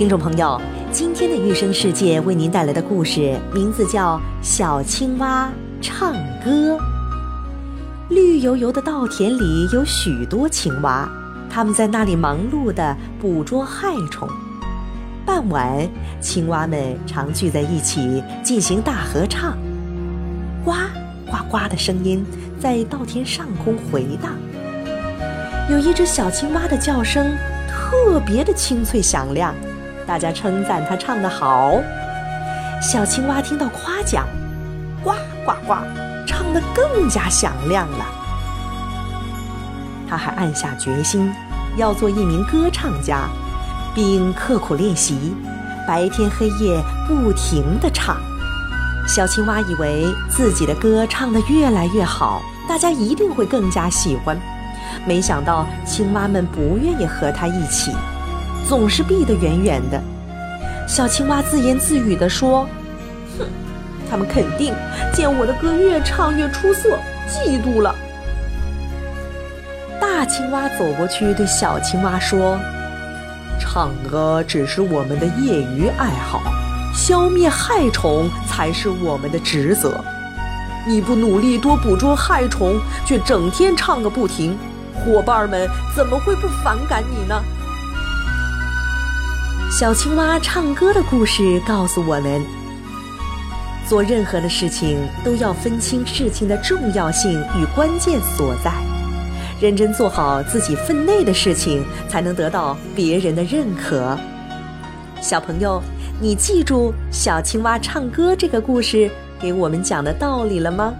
听众朋友，今天的育生世界为您带来的故事名字叫《小青蛙唱歌》。绿油油的稻田里有许多青蛙，它们在那里忙碌地捕捉害虫。傍晚，青蛙们常聚在一起进行大合唱，呱呱呱的声音在稻田上空回荡。有一只小青蛙的叫声特别的清脆响亮，大家称赞他唱得好。小青蛙听到夸奖，呱呱呱，唱得更加响亮了。他还暗下决心要做一名歌唱家。并刻苦练习，白天黑夜不停地唱。小青蛙以为自己的歌唱得越来越好，大家一定会更加喜欢。没想到青蛙们不愿意和他一起，总是避得远远的。小青蛙自言自语地说：“哼，他们肯定见我的歌越唱越出色，嫉妒了。”大青蛙走过去对小青蛙说。唱歌只是我们的业余爱好，消灭害虫才是我们的职责。你不努力多捕捉害虫，却整天唱个不停，伙伴们怎么会不反感你呢？小青蛙唱歌的故事告诉我们：做任何的事情都要分清事情的重要性与关键所在。认真做好自己分内的事情，才能得到别人的认可。小朋友，你记住小青蛙唱歌这个故事给我们讲的道理了吗？